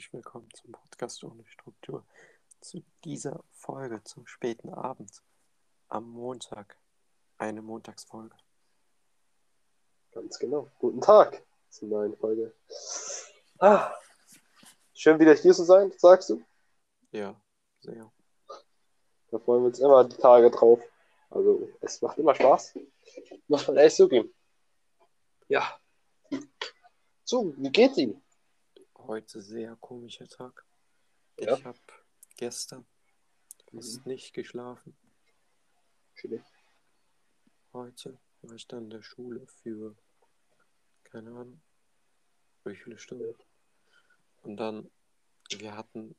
herzlich willkommen zum Podcast ohne Struktur. Zu dieser Folge zum späten Abend am Montag. Eine Montagsfolge. Ganz genau. Guten Tag zur neuen Folge. Ah, schön wieder hier zu sein, sagst du? Ja, sehr. Da freuen wir uns immer die Tage drauf. Also, es macht immer Spaß. Muss man echt zugeben. Ja. So, wie geht's Ihnen? Heute sehr komischer Tag. Ja. Ich habe gestern fast nicht geschlafen. Schön. Heute war ich dann in der Schule für, keine Ahnung, wie viele Stunden. Und dann, wir hatten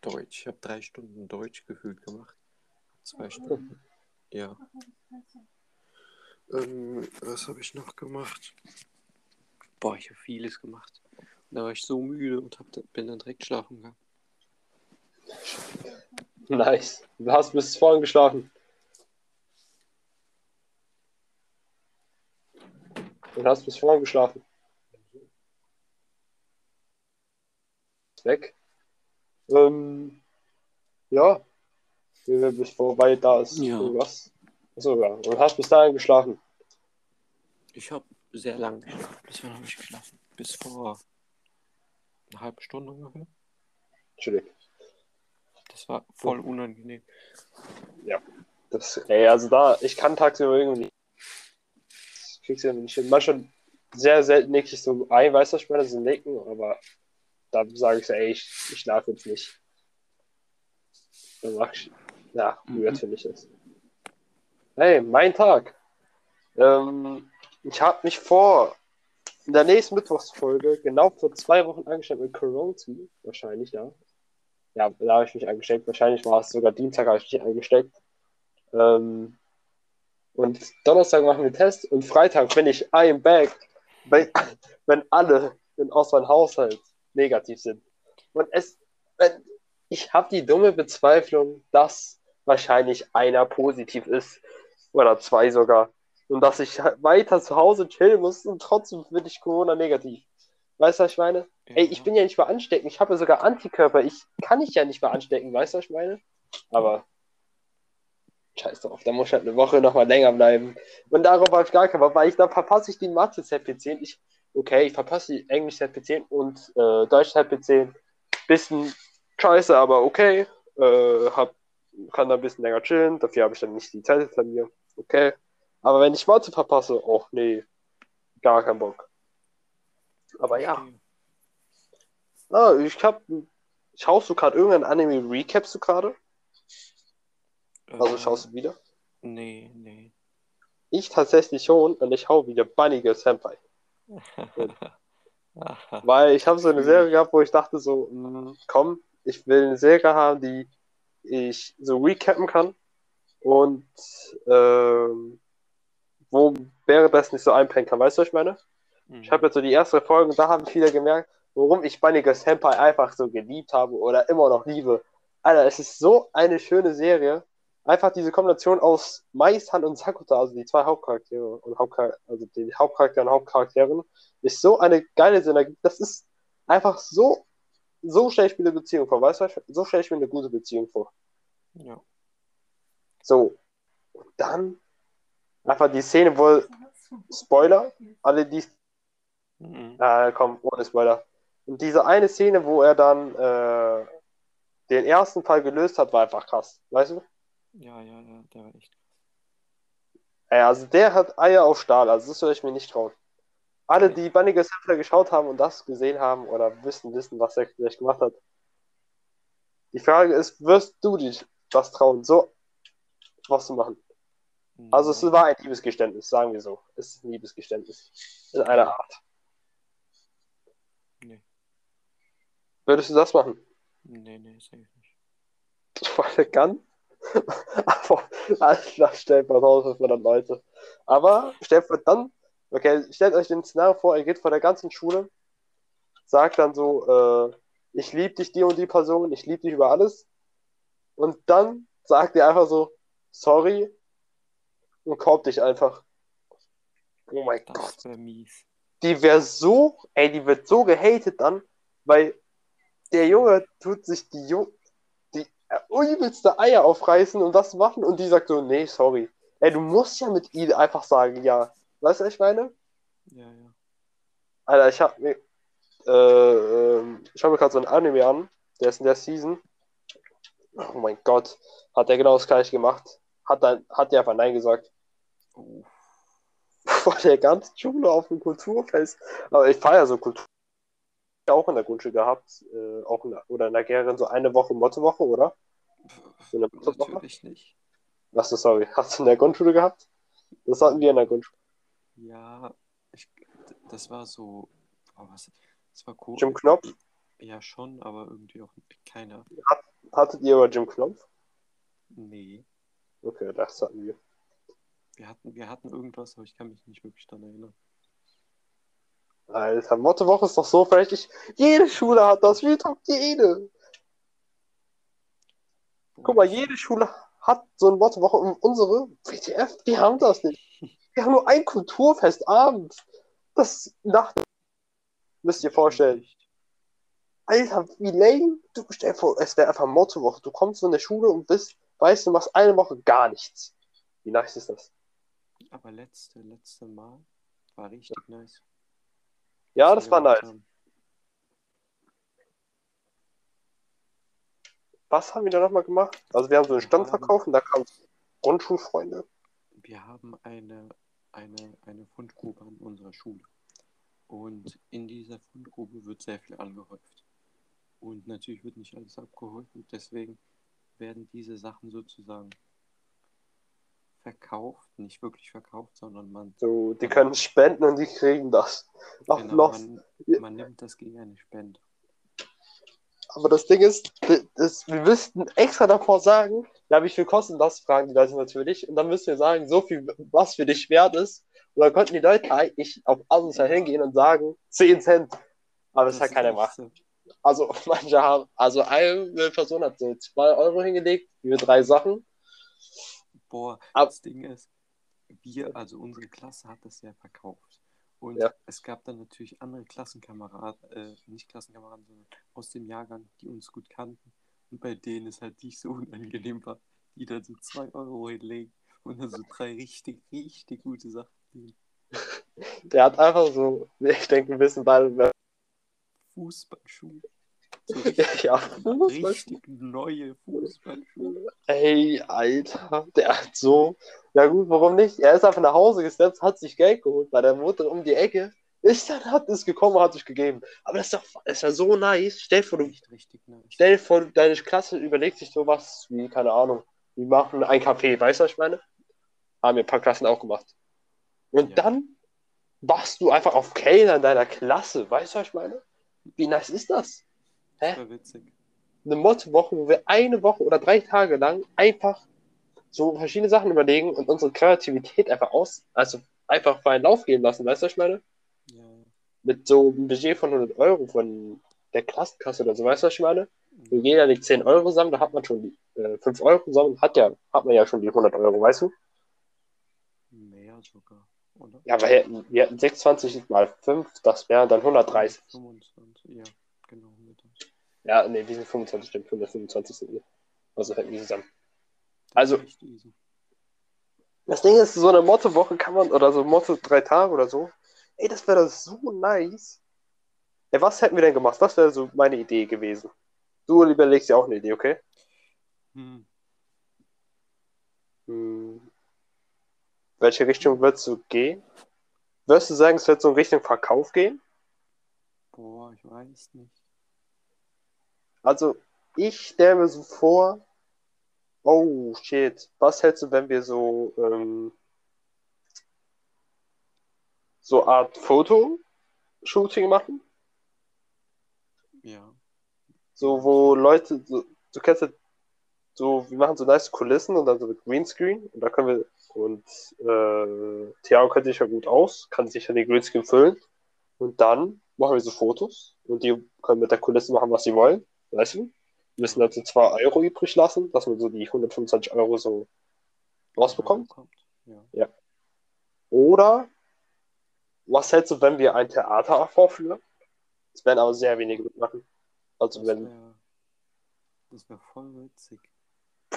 Deutsch. Ich habe drei Stunden Deutsch gefühlt gemacht. Zwei Stunden. Ja. Ähm, was habe ich noch gemacht? Boah, ich habe vieles gemacht. Da war ich so müde und hab, bin dann direkt schlafen gegangen. Nice. Du hast bis vorhin geschlafen. Du hast bis vorhin geschlafen. Ist weg. Ähm, ja. Wir bis vorbei da ist. Ja. Irgendwas. Achso, ja. Und hast bis dahin geschlafen. Ich habe sehr lange geschlafen. Bis wann habe ich geschlafen? Bis vor einer halben Stunde ungefähr. Entschuldigung. Das war voll unangenehm. Das, ey, also da, ich kann tagsüber irgendwie. Ich krieg's ja nicht hin. Manchmal sehr selten nick ich so ein, weißt du, was ich meine, so nicken, aber da sage ich so, ey, ich, ich schlafe jetzt nicht. Dann mach ich, ja, Mhm. finde ich das. Hey, mein Tag. Ähm, ich habe mich vor in der nächsten Mittwochsfolge genau vor zwei Wochen angesteckt mit Corona, wahrscheinlich, ja. Ja, da habe ich mich angesteckt. Wahrscheinlich war es sogar Dienstag, habe ich mich angesteckt. Ähm, und Donnerstag machen wir einen Test und Freitag bin ich I am back, wenn, wenn alle in, aus Haushalt negativ sind. Und es, wenn, ich habe die dumme Bezweiflung, dass wahrscheinlich einer positiv ist oder zwei sogar und dass ich weiter zu Hause chillen muss und trotzdem bin ich Corona negativ. Weißt du, was ich meine? Ey, ich bin ja nicht mehr ansteckend. Ich habe ja sogar Antikörper. Ich kann ich ja nicht mehr anstecken. Weißt du, was ich meine? Aber scheiß drauf. Da muss ich halt eine Woche noch mal länger bleiben. Und darauf habe ich gar keinen Bock, weil ich dann verpasse ich die Mathe ZP10. Ich, okay, ich verpasse die Englisch ZP10 und äh, Deutsch ZP10. Bisschen scheiße, aber okay. Äh, hab, kann da ein bisschen länger chillen. Dafür habe ich dann nicht die Zeit hinter mir. Okay. Aber wenn ich Mathe verpasse, oh nee. Gar keinen Bock. Aber ja. Ah, ich hab. Schaust du gerade irgendein Anime Recapst du gerade? Also schaust du wieder? Nee, nee. Ich tatsächlich schon und ich hau wieder Bunny Girl Senpai. Weil ich habe so eine Serie gehabt, wo ich dachte so, mh, komm, ich will eine Serie haben, die ich so recappen kann und ähm, wo währenddessen nicht so einpennen kann. Weißt du, was ich meine? Ich habe jetzt so die erste Folge und da habe ich wieder gemerkt, warum ich Bunny Girl Senpai einfach so geliebt habe oder immer noch liebe. Alter, es ist so eine schöne Serie. Einfach diese Kombination aus Mais-Han und Sakuta, also die zwei Hauptcharaktere und Hauptchar also die Hauptcharaktere und Hauptcharakterin, ist so eine geile Synergie. Das ist einfach so, so stelle ich mir eine Beziehung vor, weißt du? So stelle ich mir eine gute Beziehung vor. Ja. So. Und dann einfach die Szene, wo Spoiler, alle die Mhm. äh, komm, ohne Spoiler. Und diese eine Szene, wo er dann äh, den ersten Fall gelöst hat, war einfach krass. Weißt du? Ja, ja, ja, der war echt. Ey, also der hat Eier auf Stahl, also das würde ich mir nicht trauen. Alle, die Bunny Center geschaut haben und das gesehen haben oder wissen, wissen, was er vielleicht gemacht hat. Die Frage ist, wirst du dich das trauen, so was zu machen? Also es war ein Liebesgeständnis, sagen wir so. Es ist ein Liebesgeständnis. In einer Art. Nee, Würdest du das machen? nee, nee, safe nicht. Voll ganz. Aber das stellt man raus, 500 Leute. Aber stellt man dann, okay, stellt euch den Szenario vor, ihr geht vor der ganzen Schule, sagt dann so, äh, ich liebe dich, die und die Person, ich liebe dich über alles. Und dann sagt ihr einfach so, sorry, und kauft dich einfach. Oh mein Gott. Das wäre mies. Die wäre so, ey, die wird so gehatet dann. Weil der Junge tut sich die, Ju die übelste Eier aufreißen und das machen und die sagt so, nee, sorry. Ey, du musst ja mit ihm einfach sagen, ja. Weißt du, was ich meine? Ja, ja. Alter, ich hab mir, äh, ähm, ich schau mir gerade so ein Anime an, der ist in der Season. Oh mein Gott, hat der genau das gleiche gemacht. Hat dann, hat der einfach Nein gesagt. Oh. Vor der ganzen Schule auf dem Kulturfest. Aber ich feiere so Kultur. Auch in der Grundschule gehabt, äh, auch in der, oder in der Gärin so eine Woche Mottowoche, oder? So eine Mottowoche? Natürlich nicht. Was du, sorry, hast du in der Grundschule gehabt? Das hatten wir in der Grundschule. Ja, ich, das war so. Oh, was? Das war cool. Jim Knopf? Ja, schon, aber irgendwie auch keiner. Hattet ihr aber Jim Knopf? Nee. Okay, das hatten wir. Wir hatten, wir hatten irgendwas, aber ich kann mich nicht wirklich daran erinnern. Alter, Mottowoche ist doch so verdächtig. Jede Schule hat das, wie top jede. Guck mal, jede Schule hat so eine Mottowoche und unsere WTF, die haben das nicht. Die haben nur ein Kulturfest abends. Das Nacht. Müsst ihr vorstellen. Alter, wie lame. Du stell dir vor, es wäre einfach Mottowoche. Du kommst von der Schule und bist, weißt du, machst eine Woche gar nichts. Wie nice ist das? Aber letzte, letzte Mal war richtig nice. Ja, das war nice. haben. Was haben wir da nochmal gemacht? Also wir haben so einen Stand verkauft und da kamen Grundschulfreunde. Wir haben eine, eine, eine Fundgrube an unserer Schule. Und in dieser Fundgrube wird sehr viel angehäuft. Und natürlich wird nicht alles abgeholt. Und deswegen werden diese Sachen sozusagen verkauft. Nicht wirklich verkauft, sondern man, So, die können spenden und die kriegen das. Ach, genau, man, man nimmt das gegen eine Spende. Aber das Ding ist, das, wir müssten extra davor sagen, ja, wie viel kostet das, fragen die Leute natürlich. Und dann müssen wir sagen, so viel, was für dich wert ist. Und dann könnten die Leute eigentlich auf Asusal hingehen und sagen, 10 Cent. Aber das, hat ist keiner gemacht. so. Also manche haben, also eine Person hat so 2 Euro hingelegt für drei Sachen. Boah, Ab- das Ding ist, wir, also unsere Klasse hat das ja verkauft. Und Ja. es gab dann natürlich andere Klassenkameraden, äh, nicht Klassenkameraden, sondern aus dem Jahrgang, die uns gut kannten. Und bei denen es halt nicht so unangenehm war, die dann so 2 Euro hinlegen und dann so drei richtig, richtig gute Sachen nehmen. Der hat einfach so, ich denke, wir wissen beide, Fußballschuhe. Ja, richtig neue Fußballschuhe. Ey, Alter, der hat so. Ja gut, warum nicht? Er ist einfach nach Hause gesteppt, hat sich Geld geholt bei der Mutter um die Ecke. Ist dann hat es gekommen, hat sich gegeben. Aber das ist doch ist ja so nice. Stell dir vor, du, nice. stell dir vor, deine Klasse überlegt sich sowas wie, keine Ahnung, wir machen ein Café, weißt du, was ich meine? Haben wir ein paar Klassen auch gemacht. Und Ja. dann machst du einfach auf Kellner in deiner Klasse, weißt du, was ich meine? Wie nice ist das? Das war witzig. eine Mottowoche, wo wir eine Woche oder drei Tage lang einfach so verschiedene Sachen überlegen und unsere Kreativität einfach aus, also einfach freien Lauf gehen lassen, weißt du, was ich meine? Ja, Mit so einem Budget von 100 Euro von der Klassenkasse oder so, weißt du, was ich meine? Wo jeder legt 10 Euro zusammen, da hat man schon die äh, 5 Euro zusammen, hat ja, hat man ja schon die 100 Euro, weißt du? mehr sogar, oder? Ja, wir hätten, wir hätten 26 mal 5, das wären dann 130. 25, ja, genau. Ja, nee, diese 25 stimmt, 125 sind wir. Also hätten wir zusammen. Also-. Das Ding ist, so eine Motto-Woche kann man, oder so Motto drei Tage oder so, ey, das wäre so nice. Ey, was hätten wir denn gemacht? Das wäre so meine Idee gewesen. Du überlegst dir auch eine Idee, okay? Hm. Hm. Welche Richtung würdest du gehen? Würdest du sagen, es wird so in Richtung Verkauf gehen? Boah, ich weiß nicht. Also, ich stelle mir so vor, oh shit, was hältst du, wenn wir so, ähm, so Art Fotoshooting machen? Ja. So, wo Leute, so, du kennst ja, so, wir machen so nice Kulissen und dann so mit Greenscreen und da können wir, und äh, Thiago kennt sich ja gut aus, kann sich ja den Greenscreen füllen und dann machen wir so Fotos und die können mit der Kulisse machen, was sie wollen, weißt du? Wir müssen so 2 Euro übrig lassen, dass man so die 125 Euro so rausbekommt. Kommt. Ja. Oder was hältst du, wenn wir ein Theater vorführen? Es werden aber sehr wenige mitmachen. Also Das wenn, wäre das wär voll witzig.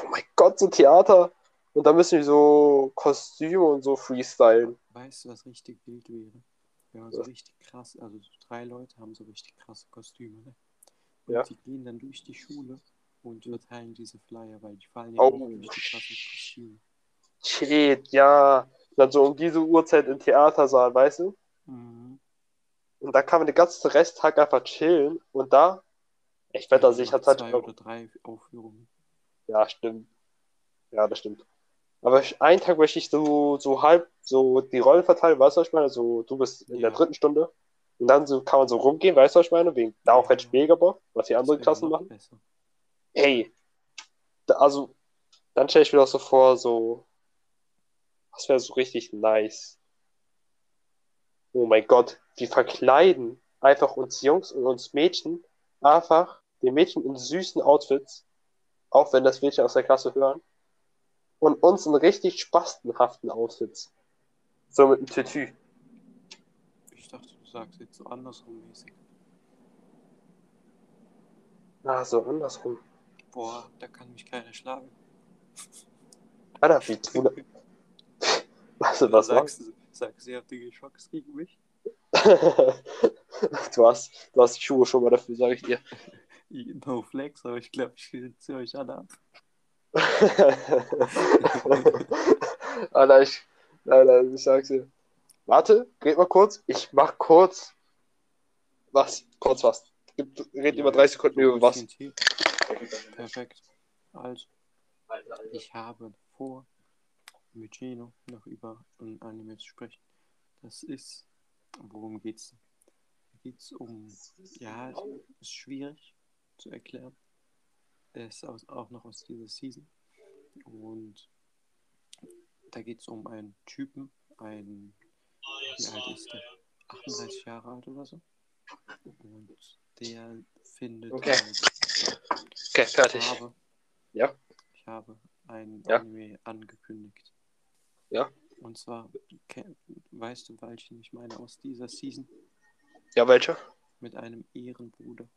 oh mein Gott, so Theater. Und da müssen wir so Kostüme und so freestylen. Weißt du, was richtig wild wäre? Wenn man so Was? richtig krass, also so drei Leute haben so richtig krasse Kostüme, ne? Und Ja. die gehen dann durch die Schule und verteilen diese Flyer, weil die fallen ja Oh, nie durch die Kostüme. Shit, ja. Dann so um diese Uhrzeit im Theatersaal, weißt du? Mhm. Und da kann man den ganzen Resttag einfach chillen. Und da, ich wette, dass ich nach hat halt zwei oder drei Aufführungen. Ja, stimmt. Ja, das stimmt. Aber einen Tag möchte ich so, so halb so die Rollen verteilen, weißt du, was ich meine? So, du bist in der Ja. dritten Stunde. Und dann so kann man so rumgehen, weißt du, was ich meine? Wegen, darauf hätte ich mega Bock, was die Das anderen Klassen machen. besser. Ey, da, also, dann stelle ich mir doch so vor, so, das wäre so richtig nice. Oh mein Gott, die verkleiden einfach uns Jungs und uns Mädchen einfach, die Mädchen in süßen Outfits, auch wenn das Mädchen aus der Klasse hören, und uns in richtig spastenhaften Outfits. So mit einem Tütü. Sagst jetzt so andersrum mäßig. Ah, so andersrum. Boah, da kann mich keiner schlagen. Alter, wie. Weißt du, was sagst, du, sagst du, ihr habt die Geschocks gegen mich? du hast, du hast die Schuhe schon mal dafür, sage ich dir. No flex, aber ich glaube, ich ziehe euch alle ab. Alter, ich, Alter, ich sag's dir. Warte, red mal kurz. Ich mach kurz. Was? Kurz was. Red über 30 Sekunden über was. Perfekt. Also, ich habe vor, mit Gino noch über ein Anime zu sprechen. Das ist, worum geht's? Da geht's um, ja, ist schwierig zu erklären. Der ist auch noch aus dieser Season. Und da geht's um einen Typen, ein, wie alt ist der? 38 Jahre alt oder so. Und der findet Okay. halt Okay, fertig. ich habe, Ja. Ich habe ein Ja. Anime angekündigt. Ja. Und zwar, weißt du, welchen ich meine aus dieser Season? Ja, welcher? Mit einem Ehrenbruder,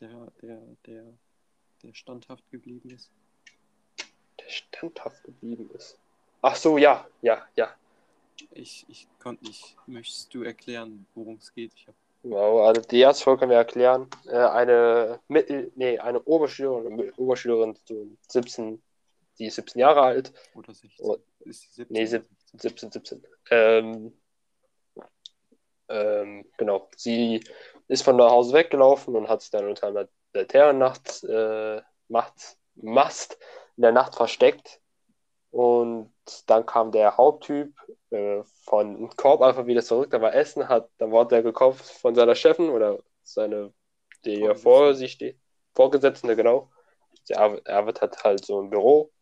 der, der, der, der standhaft geblieben ist. Der standhaft geblieben ist. Ach so, ja, ja, ja. Ich, ich konnte nicht. Möchtest du erklären, worum es geht? Ich habe Wow, also die erste Folge können wir erklären. Äh, eine Mittel, nee, eine Oberschülerin, Oberschülerin, so 17, die ist 17 Jahre alt. oder 16. Oh, ist die 17? nee, oder 16? 17, 17. Ähm, ähm, genau. Sie ist von nach Hause weggelaufen und hat sich dann unter einer Laternennacht, äh, Macht, Mast in der Nacht versteckt. Und dann kam der Haupttyp äh, von Korb einfach wieder zurück. Da war Essen, hat, dann wurde er gekauft von seiner Chefin oder seine, die ja vor sich steht. Vorgesetzte, genau. Er, er hat halt so ein Büro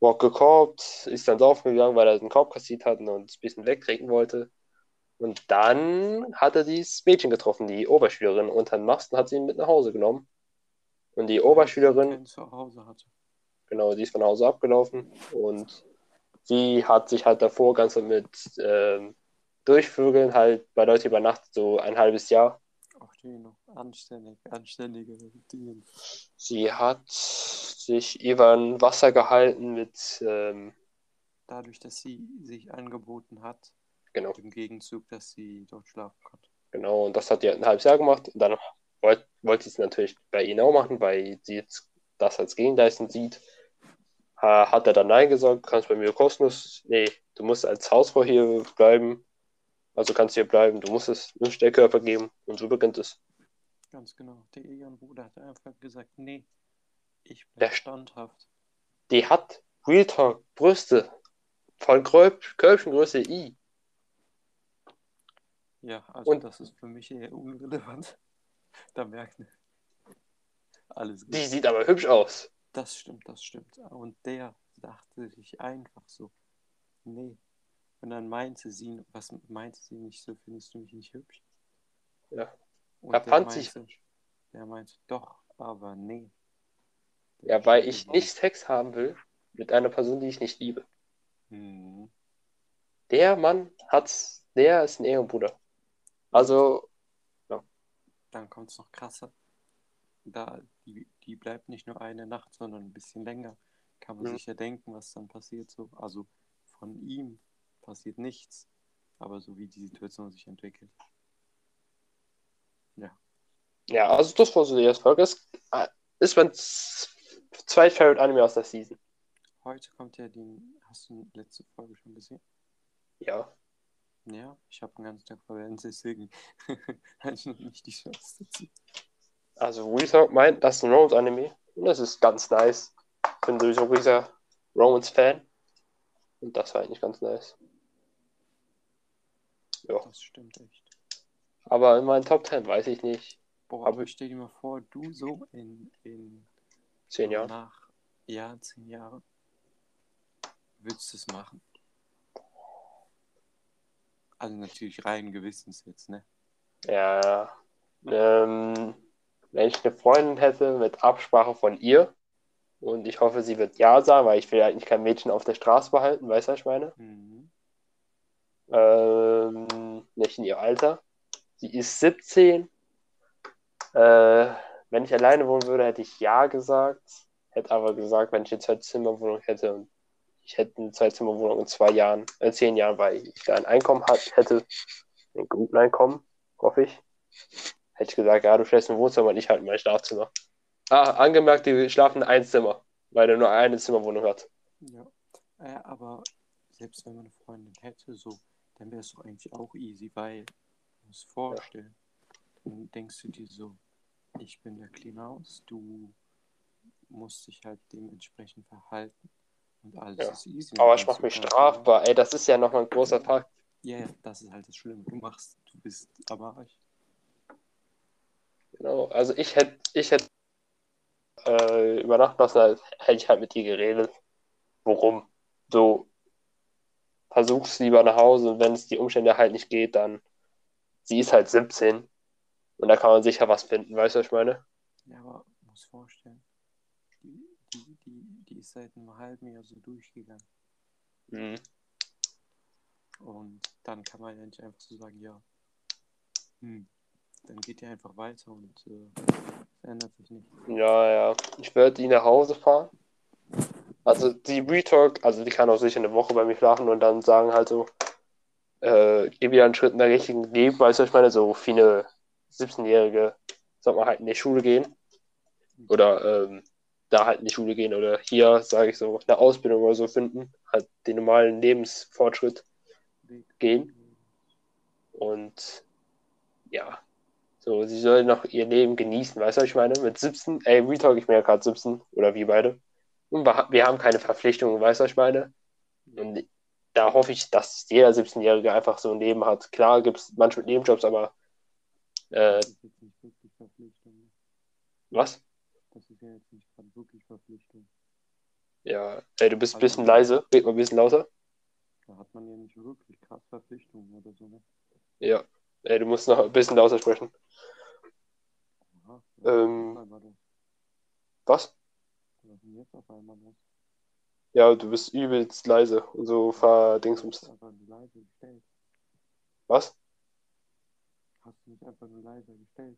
Walk gekorbt, ist dann saufen gegangen, weil er den Korb kassiert hat und ein bisschen wegtrinken wollte. Und dann hat er dieses Mädchen getroffen, die Oberschülerin, unter den Mast und hat sie mit nach Hause genommen. Und die Oberschülerin, Kein Zuhause hatte. Genau, die ist von Hause abgelaufen und sie hat sich halt davor ganz mit ähm, Durchvögeln halt bei Leute übernachtet, so ein halbes Jahr. Ach, die noch. Anständig, anständige Dinge. Sie hat sich über ein Wasser gehalten mit, ähm, Dadurch, dass sie sich angeboten hat, genau, im Gegenzug, dass sie dort schlafen konnte. Genau, und das hat die ein halbes Jahr gemacht. Und dann wollte wollte sie es natürlich bei ihnen auch machen, weil sie jetzt das als Gegenleistung sieht. Ha- Hat er dann Nein gesagt, du kannst bei mir kostenlos. Nee, du musst als Hausfrau hier bleiben. Also kannst hier bleiben, du musst es einen Stellkörper geben. Und so beginnt es. Ganz genau. Der Ehrenbruder hat einfach gesagt, nee, ich bin Der- standhaft. Die hat Real Talk Brüste von Kölb Kölbchengröße I. Ja, also Und- das ist für mich eher unrelevant. Da merkt man. Alles gut. Die sieht aber hübsch aus. Das stimmt, das stimmt. Und der dachte sich einfach so, nee. Und dann meinte sie, was meinte sie nicht so, findest du mich nicht hübsch? Ja. Und Er der fand sich- meinte, Der meinte, doch, aber nee. Ja, weil ich nicht Sex haben will mit einer Person, die ich nicht liebe. Hm. Der Mann hat's, der ist ein Ehrenbruder. Also, dann kommt es noch krasser. Da, die, die bleibt nicht nur eine Nacht, sondern ein bisschen länger. Kann man Mhm. sich ja denken, was dann passiert so. Also von ihm passiert nichts, aber so wie die Situation sich entwickelt. Ja, also das war so die erste Folge. Das ist mein z- zweit-favorite Anime aus der Season. Heute kommt ja die. Hast du die letzte Folge schon gesehen? Ja. Ja, ich habe den ganzen Tag verwendet, deswegen hatte ich noch nicht die Chance dazu. Also Reader meint, das ist ein Romance-Anime. Und das ist ganz nice. Ich bin sowieso ein riesiger Romance-Fan. Und das war eigentlich ganz nice. Ja. Das stimmt echt. Aber in meinen Top 10 weiß ich nicht. Boah, Aber- aber stell dir mal vor, du so in, in Zehn Jahre. nach ja, zehn Jahren würdest du es machen. Also natürlich rein gewissens jetzt, ne? Ja, ja. Ähm, wenn ich eine Freundin hätte mit Absprache von ihr und ich hoffe, sie wird Ja sagen, weil ich will eigentlich kein Mädchen auf der Straße behalten, weißt du, was ich meine? Mhm. Ähm, nicht in ihr Alter. Sie ist 17. Äh, wenn ich alleine wohnen würde, hätte ich Ja gesagt. Hätte aber gesagt, wenn ich eine Zwei-Zimmer-Wohnung hätte und ich hätte eine Zwei-Zimmer-Wohnung in zwei Jahren, äh, zehn Jahren, weil ich da ein Einkommen hat, hätte, ein gutes Einkommen, hoffe ich, hätte ich gesagt, ja, du schläfst im Wohnzimmer und ich halt in mein Schlafzimmer. Ah, angemerkt, die schlafen in ein Zimmer, weil er nur eine Zimmerwohnung hat. Ja. Äh, aber selbst wenn man eine Freundin hätte, so, dann wäre es doch eigentlich auch easy, weil du musst vorstellen, dann denkst du dir so, ich bin der Klimaus, du musst dich halt dementsprechend verhalten. Und alles Ja. ist easy. Aber ich mach mich strafbar, ey, das ist ja nochmal ein großer Fakt. Ja, ja, das ist halt das Schlimme. Du machst, du bist aber reich. Genau, also ich hätte, ich hätte äh, übernachten lassen, hätte ich halt mit ihr geredet. Worum? So, versuch's lieber nach Hause und wenn es die Umstände halt nicht geht, dann, sie ist halt 17 und da kann man sicher was finden, weißt du, was ich meine? Ja, aber muss vorstellen, die, die, die, die ist seit einem halben Jahr so durchgegangen. Mhm. Und dann kann man ja nicht einfach so sagen, ja, hm, dann geht ihr einfach weiter und äh, ändert sich nicht. Ja, ja, ich werde die nach Hause fahren. Also die Retalk, also die kann auch sicher eine Woche bei mir schlafen und dann sagen halt so, äh, geh wieder einen Schritt in der richtigen Leben, weißt du, ich meine? So viele 17-Jährige sollte man halt in die Schule gehen. Oder ähm, da halt in die Schule gehen oder hier, sage ich so, eine Ausbildung oder so finden, halt den normalen Lebensfortschritt. Gehen. und ja, so, sie soll noch ihr Leben genießen, weißt du, was ich meine? Mit 17, ey, Retalk, ich bin ja gerade 17 oder wir beide. Und wir, haben keine Verpflichtungen, weißt du, was ich meine? Und da hoffe ich, dass jeder 17-Jährige einfach so ein Leben hat. Klar gibt es manche mit Nebenjobs, aber äh, Das ist jetzt nicht wirklich Verpflichtung. was? Das ist ja jetzt nicht gerade wirklich Verpflichtung. Ja, ey, du bist ein Also- bisschen leise, red mal ein bisschen lauter. Da hat man ja nicht wirklich krass Verpflichtungen oder so, ne? Ja, ey, du musst noch ein bisschen lauter sprechen. Aha, Ähm, was ist das? Was? Was ist denn jetzt auf einmal los? Ja, du bist übelst leise und so verdingsumst. Was? Hast du nicht einfach nur leise gestellt?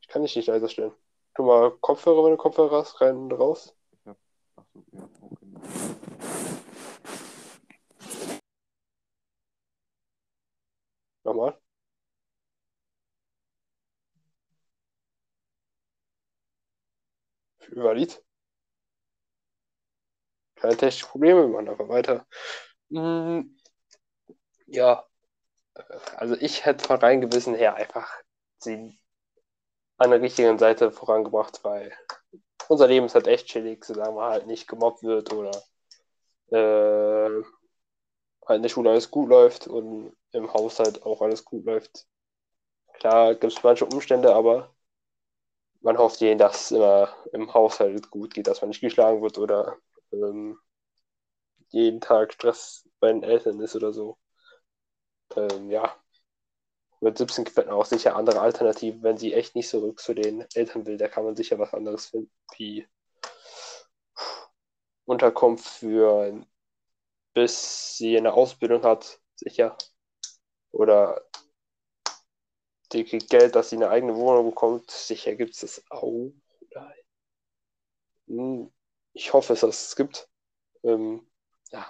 Ich kann dich nicht leiser stellen. Tu mal Kopfhörer, wenn du Kopfhörer hast, rein und raus. Ich hab. Achso, ja, okay. Nochmal. Valid. Keine technischen Probleme, wir machen einfach weiter. Hm, ja, also ich hätte von rein Gewissen her einfach sie an der richtigen Seite vorangebracht, weil unser Leben ist halt echt chillig, solange man halt nicht gemobbt wird oder äh, halt in der Schule alles gut läuft und im Haushalt auch alles gut läuft. Klar gibt es manche Umstände, aber man hofft jeden, dass es immer im Haushalt gut geht, dass man nicht geschlagen wird oder ähm, jeden Tag Stress bei den Eltern ist oder so. Ähm, ja. Mit 17 gefällt mir auch sicher andere Alternativen, wenn sie echt nicht zurück zu den Eltern will, da kann man sicher was anderes finden, wie Unterkunft für bis sie eine Ausbildung hat, sicher. Oder die kriegt Geld, dass sie eine eigene Wohnung bekommt. Sicher gibt es das auch. Hm, Ich hoffe, dass es es gibt. Ähm, ja,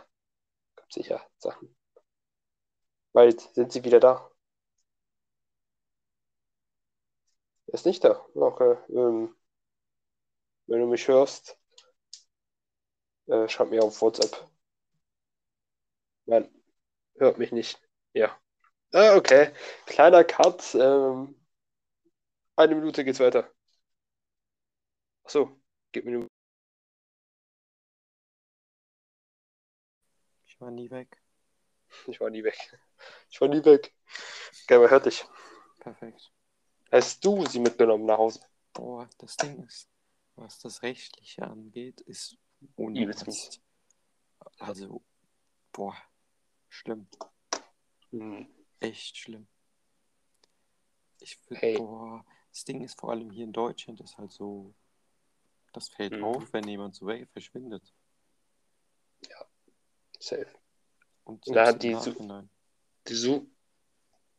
gibt sicher Sachen. Bald sind sie wieder da. Er ist nicht da. Okay. Ähm, wenn du mich hörst, äh, schreib mir auf WhatsApp. Nein, hört mich nicht. Ja. Ah, okay. Kleiner Cut. Ähm, eine Minute geht's weiter. Achso, gib mir eine Ich war nie weg. Ich war nie weg. Ich war nie weg. Geil, man hört dich. Perfekt. Hast du sie mitgenommen nach Hause? Boah, das Ding ist, was das Rechtliche angeht, ist unernst. Also, boah, schlimm. Hm. Echt schlimm. Ich würde, Hey. boah, das Ding ist vor allem hier in Deutschland ist halt so, das fällt Mhm. auf, wenn jemand so weg verschwindet. Safe. Und Ja, selbst die Nachhinein. Die, su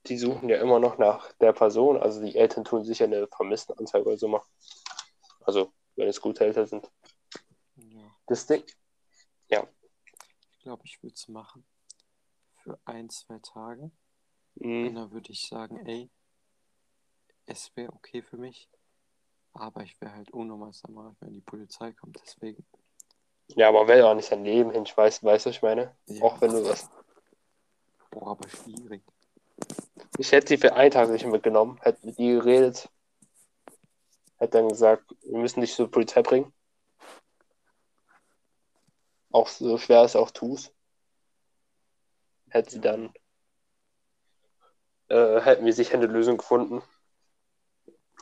die suchen ja immer noch nach der Person. Also die Eltern tun sicher eine Vermisstenanzeige oder so machen. Also, wenn es gute Eltern sind. Ja, Das Ding. ich glaube, ich würde es machen. Für ein, zwei Tage. Und Hm. dann würde ich sagen, ey, es wäre okay für mich, aber ich wäre halt unnormal sauer, wenn die Polizei kommt. Deswegen, Ja, man will auch nicht sein Leben hin, ich weiß, weißt du, was ich meine? ja, Auch wenn du was. boah, aber schwierig. Ich hätte sie für einen Tag nicht mitgenommen, hätte mit ihr geredet, hätte dann gesagt, wir müssen dich zur Polizei bringen. Auch so schwer es auch tust. Hätte sie dann, äh, hätten wir sicher eine Lösung gefunden.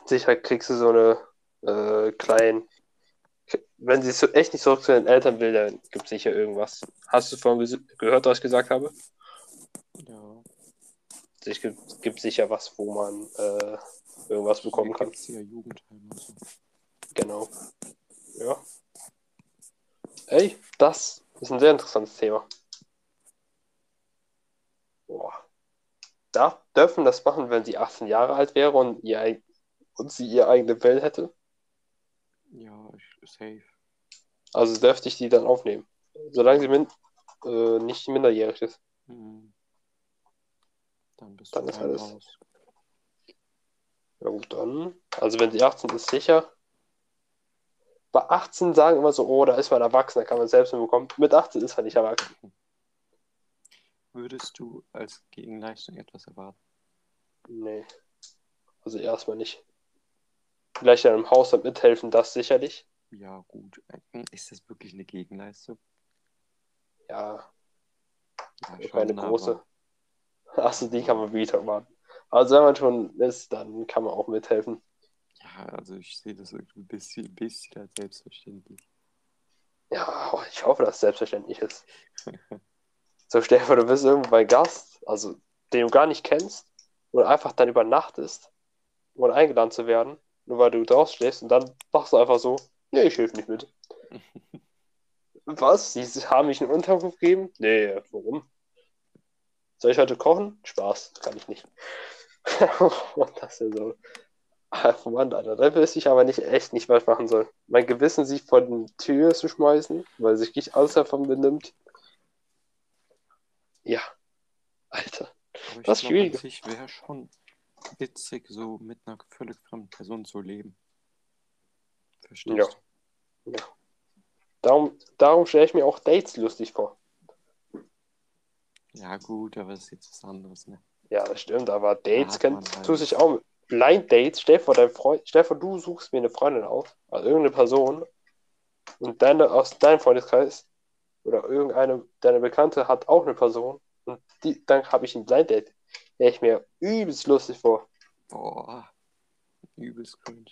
Sicher kriegst du so eine äh, kleinen, wenn sie so echt nicht zurück zu den Eltern will, dann gibt es sicher irgendwas. Hast du vorhin gehört, was ich gesagt habe? Ja, Es gibt, gibt sicher was, wo man äh, irgendwas bekommen kann. ja Jugendheim und so. Genau. Ja. Ey, das ist ein sehr interessantes Thema. Boah. Darf, dürfen das machen, wenn sie 18 Jahre alt wäre und, ihr, und sie ihre eigene Welt hätte? Ja, ich, safe. Also dürfte ich die dann aufnehmen. Solange sie min äh, nicht minderjährig ist. Hm. Dann bist Dann du ist alles. raus. Ja gut, dann. Also wenn sie 18 ist, sicher. Bei 18 sagen immer so, oh, da ist man erwachsen, da kann man selbst bekommen. Mit 18 ist man nicht erwachsen. Würdest du als Gegenleistung etwas erwarten? Nee. Also erstmal nicht. Vielleicht im Haushalt mithelfen, das sicherlich. Ja, gut. Äh, Ist das wirklich eine Gegenleistung? Ja, Ja, keine schon, große. Achso, die kann man wieder machen. Also wenn man schon ist, dann kann man auch mithelfen. Ja, also ich sehe das irgendwie ein bisschen, bisschen als selbstverständlich. Ja, ich hoffe, dass es selbstverständlich ist. So, stell dir vor, du bist irgendwo bei Gast, also den du gar nicht kennst, und einfach dann übernachtest, um eingeladen zu werden, nur weil du draußen stehst, und dann machst du einfach so, nee, ich helfe nicht mit. Was? Sie haben mich einen Unterkunft gegeben? Nee, warum? Soll ich heute kochen? Spaß, kann ich nicht. Und das ist ja so. Mann, Alter, da wüsste ich aber nicht echt nicht, was ich machen soll. Mein Gewissen sich vor die Tür zu schmeißen, weil sich nicht alles davon benimmt. Ja. Alter. Aber ich Das ist schwierig. sich wäre schon witzig, so mit einer völlig fremden Person zu leben. Verstehst Ja. du? Darum, darum stelle ich mir auch Dates lustig vor. Ja, gut, aber das ist jetzt was anderes, ne? Ja, das stimmt, aber Dates kennt, man halt. tut sich auch Blind Dates. Stell vor, dein Freund, stell vor, du suchst mir eine Freundin auf, also irgendeine Person, und deine aus deinem Freundeskreis oder irgendeine deine Bekannte hat auch eine Person und die, dann habe ich ein Blind Date. Stell ich mir übelst lustig vor. Boah, übelst cringe.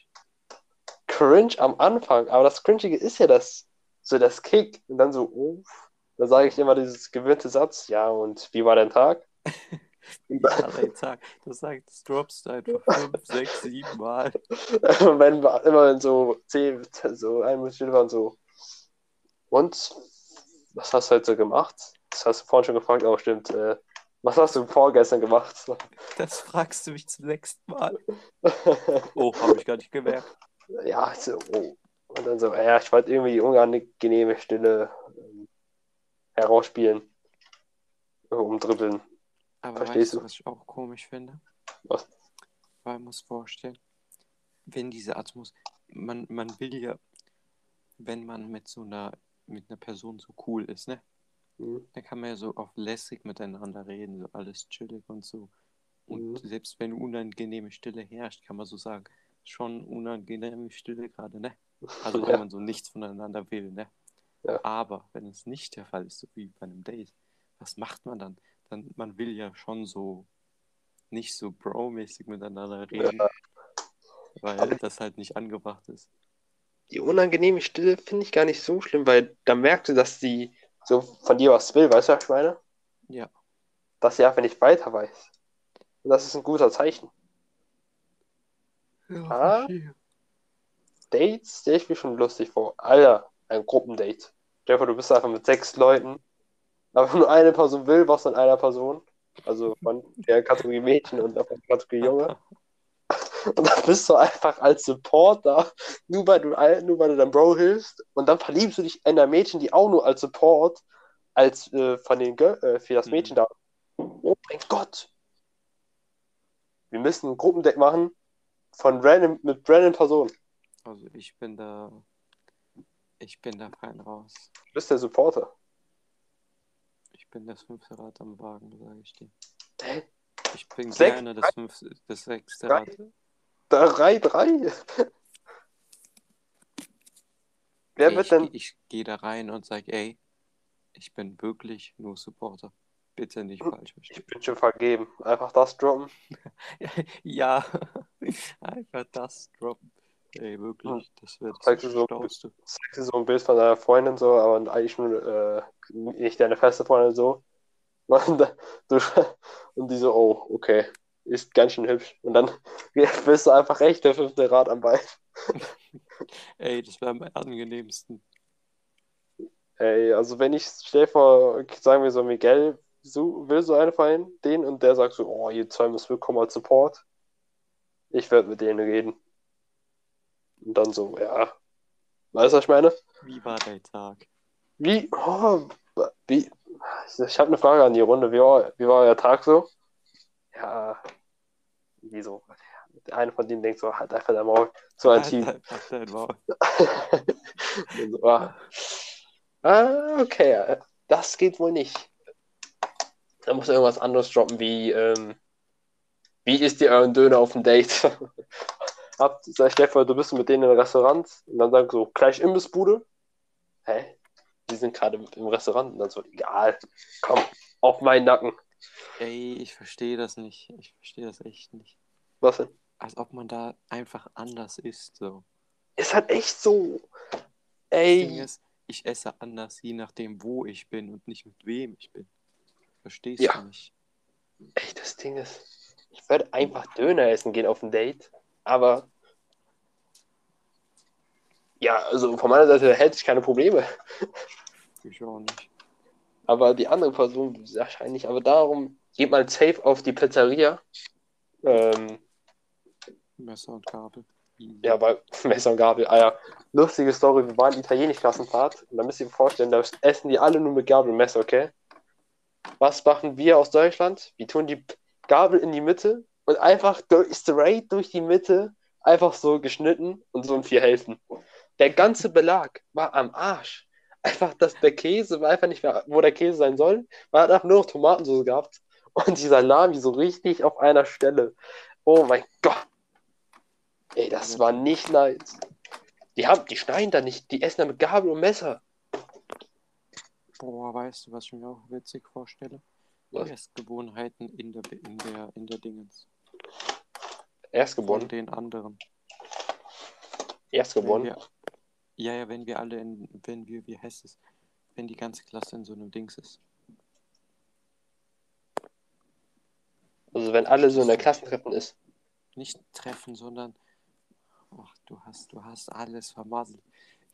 Cringe am Anfang, aber das Cringige ist ja das, so das Kick und dann so, uff. Da sage ich immer dieses gewöhnte Satz, ja, und wie war dein Tag? Ja, dein Tag, das sagt, das droppst du einfach fünf, sechs, sieben Mal. Und wenn immer so zehn, so ein Stunde waren so, und was hast du heute so gemacht? Das hast du vorhin schon gefragt, auch stimmt. Äh, Was hast du vorgestern gemacht? Das fragst du mich zum sechsten Mal. Oh, habe ich gar nicht gemerkt. ja, so, oh. Und dann so, ja, ich wollte irgendwie unangenehme Stille ähm, herausspielen. Umdribbeln. Aber Verstehst weißt du, du? was ich auch komisch finde? Was? Weil man muss vorstellen, wenn diese Atmos, man, man will ja, wenn man mit so einer, mit einer Person so cool ist, ne? Mhm. Dann kann man ja so auf lässig miteinander reden, so alles chillig und so. Und Mhm. selbst wenn unangenehme Stille herrscht, kann man so sagen, schon unangenehme Stille gerade, ne? Also wenn Ja. man so nichts voneinander will, ne? Ja. Aber wenn es nicht der Fall ist, so wie bei einem Date, was macht man dann? Dann, man will ja schon so nicht so bro-mäßig miteinander reden, weil das halt nicht angebracht ist. Die unangenehme Stille finde ich gar nicht so schlimm, weil da merkst du, dass sie so von dir was will, weißt du, was ich meine? Ja. Dass sie einfach nicht weiter weiß. Und das ist ein guter Zeichen. Ja, Ah. Dates stelle ich mir schon lustig vor. Alter, ein Gruppendate. Vor, du bist einfach mit sechs Leuten, aber nur eine Person will was von einer Person. Also von der Kategorie Mädchen und von der Kategorie Junge. Und dann bist du einfach als Supporter, nur weil du, nur weil du deinem Bro hilfst. Und dann verliebst du dich in ein Mädchen, die auch nur als Support, als äh, von den Girl, äh, für das mhm. Mädchen mhm. da. Oh mein Gott. Wir müssen ein Gruppendeck machen von random, mit random Personen. Also ich bin da. Ich bin da rein raus. Du bist der Supporter. Ich bin das fünfte Rad am Wagen, sage ich dir. Hä? Ich bin Sech? gerne das, fünfte, das sechste Rad. 3-3. Wer ey, wird denn. Ich gehe da rein und sage, ey, ich bin wirklich nur Supporter. Bitte nicht hm, falsch verstehen. Ich bin schon vergeben. Einfach das droppen. ja, einfach das droppen. Ey, wirklich, hm. das wird zeigst so, Zeigst du so ein Bild von deiner Freundin so, aber eigentlich nur äh, nicht deine feste Freundin so. Äh, und die so, oh, okay. Ist ganz schön hübsch. Und dann bist du einfach echt der fünfte Rad am Bein. Ey, das wäre am angenehmsten. Ey, also wenn ich, vor, sagen wir so, Miguel so, will so einen Verein, den und der sagt so, oh, ihr zwei müsst willkommen als Support. Ich werde mit denen reden. Und dann so, ja. Weißt du, was ich meine? Wie war dein Tag? Wie, oh, wie, ich habe eine Frage an die Runde. Wie war, wie war euer Tag so? Ja, wieso? Der eine von denen denkt so, halt einfach dein Maul. So ein Team. Einfach dein Maul. So, ah. ah, okay, das geht wohl nicht. Da muss irgendwas anderes droppen, wie, ähm, wie isst ihr euren Döner auf dem Date? Habt, sag ich dir du bist mit denen im Restaurant und dann sagst du so, gleich Imbissbude? Hä? Die sind gerade im Restaurant und dann so, egal, komm, auf meinen Nacken. Ey, ich verstehe das nicht. Ich verstehe das echt nicht. Was denn? Als ob man da einfach anders isst, so. Ist halt echt so. Das Ding Ey, ist, ich esse anders, je nachdem, wo ich bin und nicht mit wem ich bin. Verstehst Ja. du nicht? ey, das Ding ist, ich würde einfach Döner essen gehen auf ein Date, aber ja, also von meiner Seite hätte ich keine Probleme. Ich auch nicht. Aber die andere Person wahrscheinlich. Aber darum geht mal safe auf die Pizzeria. Ähm, Messer und Gabel. Ja, bei Messer und Gabel. Ah ja, lustige Story. Wir waren italienisch Klassenfahrt. Und da müsst ihr euch vorstellen, da essen die alle nur mit Gabel und Messer, okay? Was machen wir aus Deutschland? Wir tun die Gabel in die Mitte und einfach durch, straight durch die Mitte einfach so geschnitten und so in vier Hälften. Der ganze Belag war am Arsch. Einfach, dass der Käse war einfach nicht mehr, wo der Käse sein soll. Man hat einfach nur noch Tomatensauce gehabt und die Salami so richtig auf einer Stelle. Oh mein Gott. Ey, das war nicht nice. Die haben, die schneiden da nicht, die essen da mit Gabel und Messer. Boah, weißt du, was ich mir auch witzig vorstelle? Was? Essgewohnheiten in der, in der, in der Dingens. Von Erstgeboren. den anderen. Wenn Erstgeboren. wir, ja, ja, wenn wir alle in, wenn wir, wie heißt es, wenn die ganze Klasse in so einem Dings ist. Also wenn alle so in der Klassentreffen ist. Nicht treffen, sondern, ach, du hast, du hast alles vermasselt.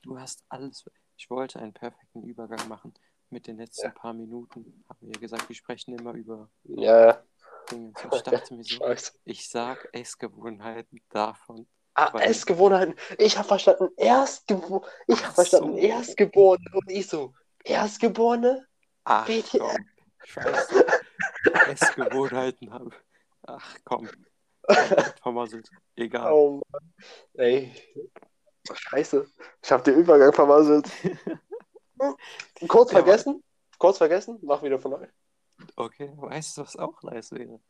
Du hast alles, ich wollte einen perfekten Übergang machen. mit den letzten Ja. paar Minuten haben wir gesagt, wir sprechen immer über Ja, Dinge. Ich dachte mir so, ich sag Essgewohnheiten davon. Ah, Erstgeborenen. Ich habe verstanden, Erstgebo ich habe Ach verstanden, so. Erstgeborene. Und ich so, Erstgeborene? Ach komm, scheiße. Essgewohnheiten habe. Ach komm, vermasselt. Egal. Oh Mann. Ey. Scheiße. Ich habe den Übergang vermasselt. Kurz war- vergessen. Kurz vergessen. Mach wieder von neu. Okay, weißt du, was auch nice wäre?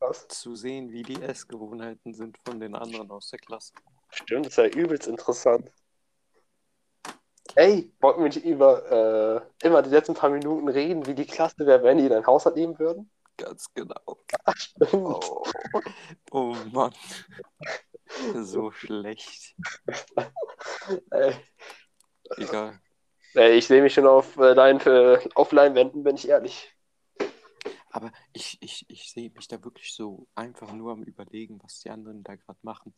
Was? Zu sehen, wie die Essgewohnheiten sind von den anderen aus der Klasse. Stimmt, das ist ja übelst interessant. Ey, wollten wir nicht über äh, immer die letzten paar Minuten reden, wie die Klasse wäre, wenn die in ein Haushalt leben würden? Ganz genau. Stimmt. Oh, oh Mann. So schlecht. Ey, Egal. ey, ich sehe mich schon auf, äh, Lein, äh, auf Leinwänden, bin ich ehrlich. Aber ich, ich, ich sehe mich da wirklich so einfach nur am Überlegen, was die anderen da gerade machen.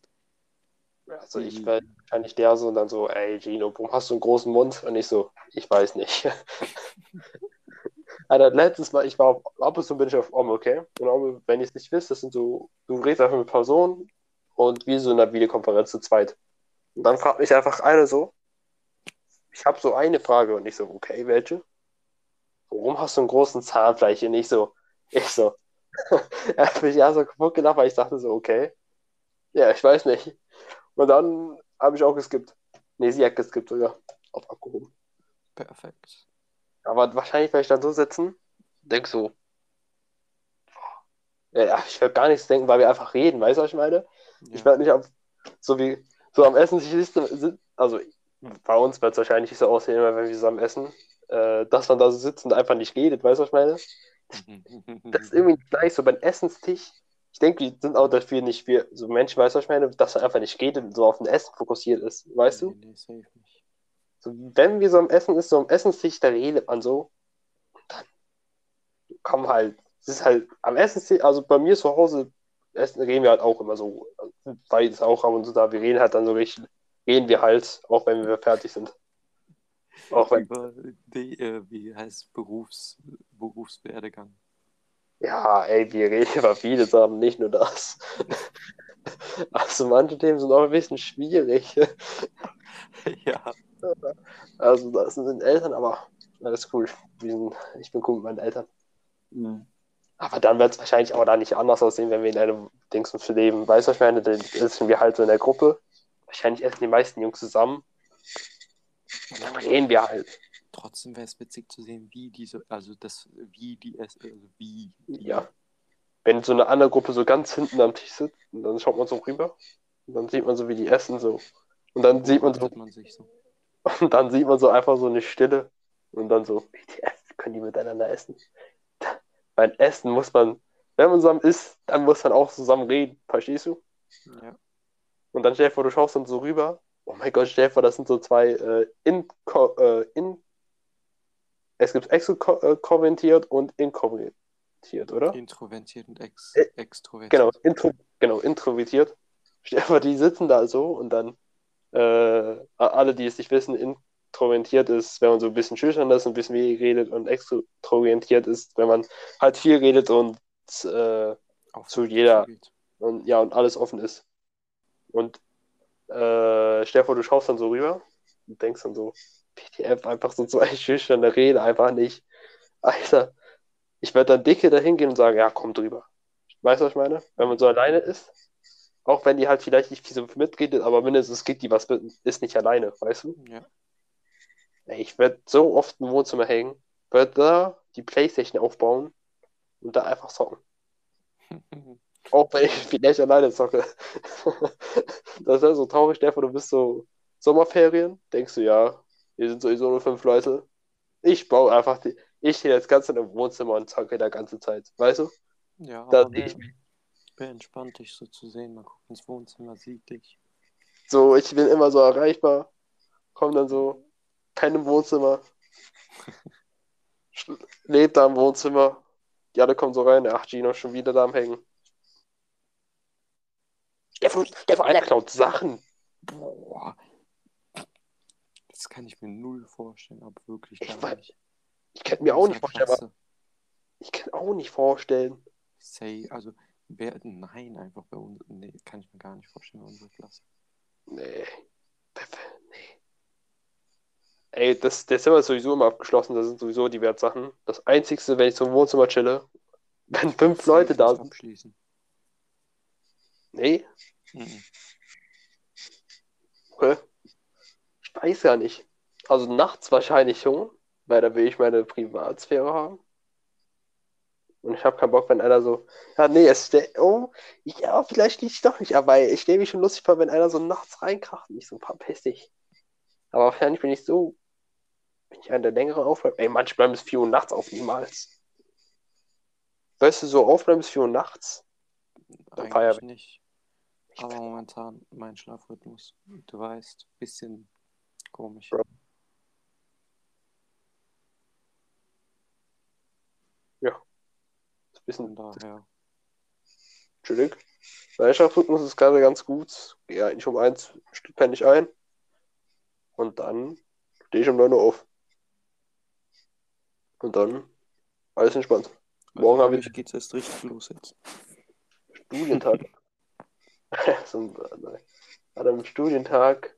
Also ich wäre wahrscheinlich der so und dann so, ey Gino, warum hast du einen großen Mund? Und ich so, ich weiß nicht. Alter, letztes Mal, ich war auf, ab und bin ich auf Om, okay? Und Om, wenn ihr es nicht wisst, das sind so, du redest einfach mit Personen und wie so in einer Videokonferenz zu zweit. Und dann fragt mich einfach eine so, ich habe so eine Frage und ich so, okay, welche? Warum hast du einen großen Zahnfleisch? Und ich so, ich so, er hat mich ja so kaputt gelacht, weil ich dachte so, okay. Ja, ich weiß nicht. Und dann habe ich auch geskippt. Nee, sie hat geskippt sogar. Auf abgehoben. Perfekt. Aber wahrscheinlich werde ich dann so sitzen, denk so. Ja, ich werde gar nichts denken, weil wir einfach reden, weißt du, was ich meine? Ich Ja. werde nicht auf, so wie, so am Essen sitzen, also bei uns wird es wahrscheinlich so aussehen, wenn wir zusammen essen, äh, dass man da so sitzt und einfach nicht redet, weißt du, was ich meine? Das ist irgendwie nice, so beim Essenstisch. Ich denke, wir sind auch dafür nicht, wir, so Menschen, weißt du, was ich meine, dass man einfach nicht redet und so auf ein Essen fokussiert ist, weißt du? Nee, nee, nicht. So, wenn wir so am Essen ist, so am Essenstisch, da redet man so. Und dann kommen halt, es ist halt am Essenstisch, also bei mir zu Hause essen, reden wir halt auch immer so, weil es auch ab und zu da, wir reden halt dann so richtig, reden wir halt, auch wenn wir fertig sind. Auch wenn, Über die, äh, wie heißt Berufs, Berufswerdegang. ja, ey, wir reden über viele Sachen, nicht nur das. Also manche Themen sind auch ein bisschen schwierig. ja. Also das sind Eltern, aber alles cool. Sind, ich bin cool mit meinen Eltern. Aber dann wird es wahrscheinlich auch da nicht anders aussehen, wenn wir in einem Dings für leben. Weißt du, was ich meine? Dann essen wir halt so in der Gruppe. Wahrscheinlich essen die meisten Jungs zusammen. Dann reden wir halt. Trotzdem wäre es witzig zu sehen, wie diese, also das, wie die es, also wie. die- Ja. Wenn so eine andere Gruppe so ganz hinten am Tisch sitzt, und dann schaut man so rüber. Und dann sieht man so, wie die essen so. Und dann sieht man so, man so. und dann sieht man so einfach so eine Stille. Und dann so, WTF, können die miteinander essen? Beim Essen muss man, wenn man zusammen isst, dann muss man auch zusammen reden. Verstehst du? Ja. Und dann stell dir vor, du schaust dann so rüber. Oh mein Gott, stell dir vor, das sind so zwei äh, in, äh, in es gibt extrovertiert und introvertiert, oder? Introvertiert und ex, Äh, extrovertiert. Genau, intro, genau, introvertiert. Stell dir vor, die sitzen da so und dann äh, alle, die es nicht wissen, introvertiert ist, wenn man so ein bisschen schüchtern ist, ein bisschen wenig redet und extrovertiert ist, wenn man halt viel redet und, äh, zu jeder- und ja, und alles offen ist. Und äh, stell dir vor, du schaust dann so rüber und denkst dann so, PTF, einfach so zwei schüchterne Rede, einfach nicht. Alter, ich werde dann dicke da hingehen und sagen, ja, komm drüber. Weißt du, was ich meine? Wenn man so alleine ist, auch wenn die halt vielleicht nicht viel so mitredet, aber mindestens geht die was mit, ist nicht alleine, weißt du? Ja. Ey, ich werde so oft im Wohnzimmer hängen, werde da die Playstation aufbauen und da einfach zocken. Auch wenn ich vielleicht alleine zocke. Das wäre so traurig, Stefan, du bist so Sommerferien, denkst du, ja, wir sind sowieso nur fünf Leute. Ich baue einfach die, ich stehe jetzt ganz im Wohnzimmer und zocke da ganze Zeit, weißt du? ja, Da aber ich wär entspannt, dich so zu sehen. Man guckt ins Wohnzimmer, sieht dich. So, ich bin immer so erreichbar, komm dann so, penne im Wohnzimmer, lebt da im Wohnzimmer, die alle kommen so rein, ach, Gino schon wieder da am Hängen. Stefan, Stefan, einer klaut Sachen. Boah. Das kann ich mir null vorstellen, aber wirklich Ich gar weiß- nicht. Ich kann mir auch nicht vorstellen, aber ich kann auch nicht vorstellen. Say, also, wer, nein, einfach bei uns, nee, kann ich mir gar nicht vorstellen, bei unserer Klasse. Nee. Nee. Ey, das, der Zimmer ist sowieso immer abgeschlossen, da sind sowieso die Wertsachen. Das Einzigste, wenn ich zum Wohnzimmer chille, wenn fünf Leute da sind. Abschließen. Nee, Mhm. hä? ich weiß ja nicht. Also nachts wahrscheinlich schon, weil da will ich meine Privatsphäre haben. Und ich habe keinen Bock, wenn einer so, ja, nee, es ist oh, ja, vielleicht liegt es doch nicht, aber ich stelle mich schon lustig vor, wenn einer so nachts reinkracht und ich so ein paar pissig. Aber wahrscheinlich bin ich so, bin ich einer der längeren aufbleibt. Ey, manche bleiben bis 4 Uhr nachts auf, niemals. Weißt du, so aufbleiben bis 4 Uhr nachts? Eigentlich nicht. Aber momentan mein Schlafrhythmus, du weißt, bisschen komisch. Ein bisschen Von daher, chillig. Mein Schlafrhythmus ist gerade ganz gut. Gehe eigentlich um eins, penne ich ein. Und dann stehe ich um 9 Uhr auf. Und dann alles entspannt. Morgen also habe ich geht's erst richtig los jetzt. Studientag. ein- nein. An einem Studientag.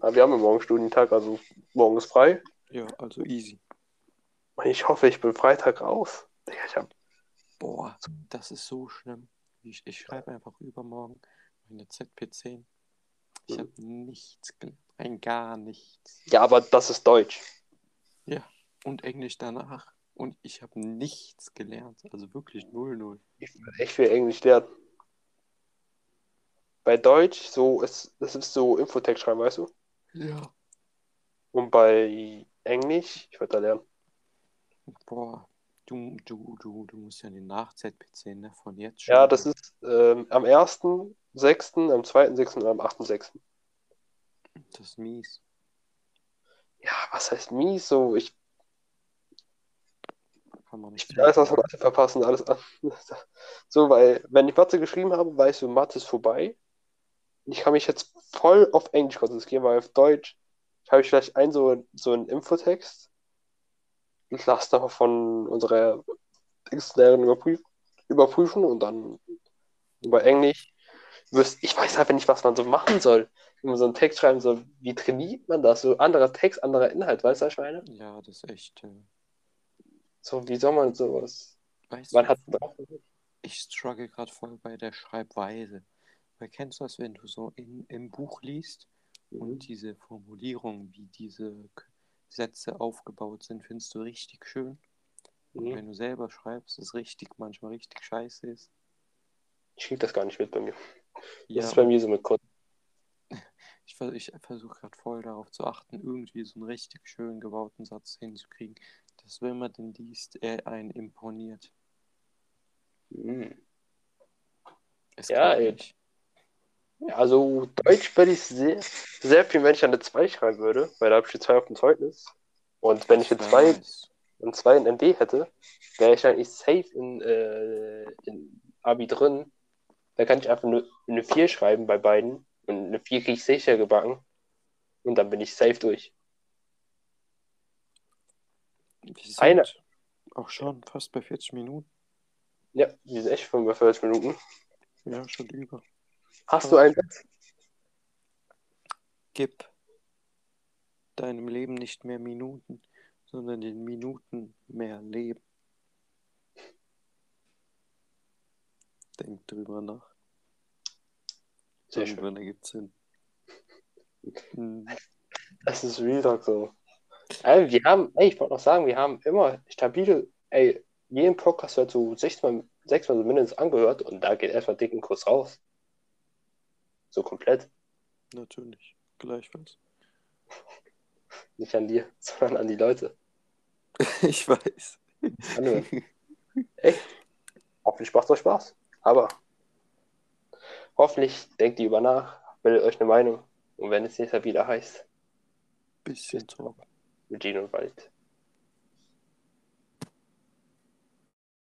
Ah, wir haben ja morgen Studientag, also morgen ist frei. Ja, also easy. Ich hoffe, ich bin Freitag raus. Ich hab, Boah, das ist so schlimm. Ich, ich schreibe einfach übermorgen meine ZP10. Ich Mhm. habe nichts gelernt. Rein gar nichts. ja, aber das ist Deutsch. Und Englisch danach. Und ich habe nichts gelernt. Also wirklich 0-0. Ich will echt viel Englisch lernen. Bei Deutsch, so, es, es ist so Infotext schreiben, weißt du? Ja. Und bei Englisch, ich werde da lernen. Boah, du, du, du, du musst ja den Nach-ZP10, ne? Von jetzt schon. Ja, das ist ähm, am 1.6., am 2.6. und am 8.6. Das ist mies. Ja, was heißt mies? So, ich, Kann man ich nicht will alles aus Mathe verpassen, alles an. So, weil, wenn ich Mathe geschrieben habe, weiß ich, Mathe ist vorbei. Ich kann mich jetzt voll auf Englisch konzentrieren, weil auf Deutsch habe ich vielleicht einen so, so einen Infotext. Ich lasse dann von unserer Textlehrerin überprüfen, überprüfen und dann über Englisch. Ich weiß einfach nicht, was man so machen soll. Wenn man so einen Text schreiben soll, wie trainiert man das? So anderer Text, anderer Inhalt, weißt du, was ich meine? Ja, das ist echt. Äh, So, wie soll man sowas? weißt Man du, hat ich struggle gerade voll bei der Schreibweise. Weil kennst du das, wenn du so in, im Buch liest und diese Formulierungen, wie diese Sätze aufgebaut sind, findest du richtig schön. Und Mhm. wenn du selber schreibst, ist richtig manchmal richtig scheiße ist. Ich krieg das gar nicht mit bei mir. Das Ja, ist bei mir so mit Code. ich, ich versuche gerade voll darauf zu achten, irgendwie so einen richtig schön gebauten Satz hinzukriegen, dass wenn man den liest, er einen imponiert. Mhm. Es Ja, ey. nicht. Also Deutsch würde ich sehr, sehr viel, wenn ich eine 2 schreiben würde, weil da habe ich die 2 auf dem Zeugnis. Und wenn ich eine 2 weiß. und 2 in ND hätte, wäre ich eigentlich safe in, äh, in Abi drin. Da kann ich einfach eine, eine 4 schreiben bei beiden. Und eine 4 kriege ich sicher gebacken. Und dann bin ich safe durch. Wir Eine- auch schon fast bei 40 Minuten. Ja, die sind echt 45 Minuten. Ja, schon über. Hast du einen Satz? Gib deinem Leben nicht mehr Minuten, sondern den Minuten mehr Leben. Denk drüber nach. Sehr schön. Irgendwann ergibt Sinn. Hm, Das ist Talk so. Ey, wir haben, ey, ich wollte noch sagen, wir haben immer stabile, ey, jeden Podcast wird so sechsmal, sechsmal so mindestens angehört und da geht erstmal dicken Kurs raus. So komplett. natürlich. Gleichfalls. Nicht an dir, sondern an die Leute. ich weiß. Anhören. Ey, hoffentlich macht euch Spaß. Aber hoffentlich denkt ihr über nach, bildet euch eine Meinung. Und wenn es nächstes Mal wieder heißt, Bisschen Talk. mit Gino und Wald.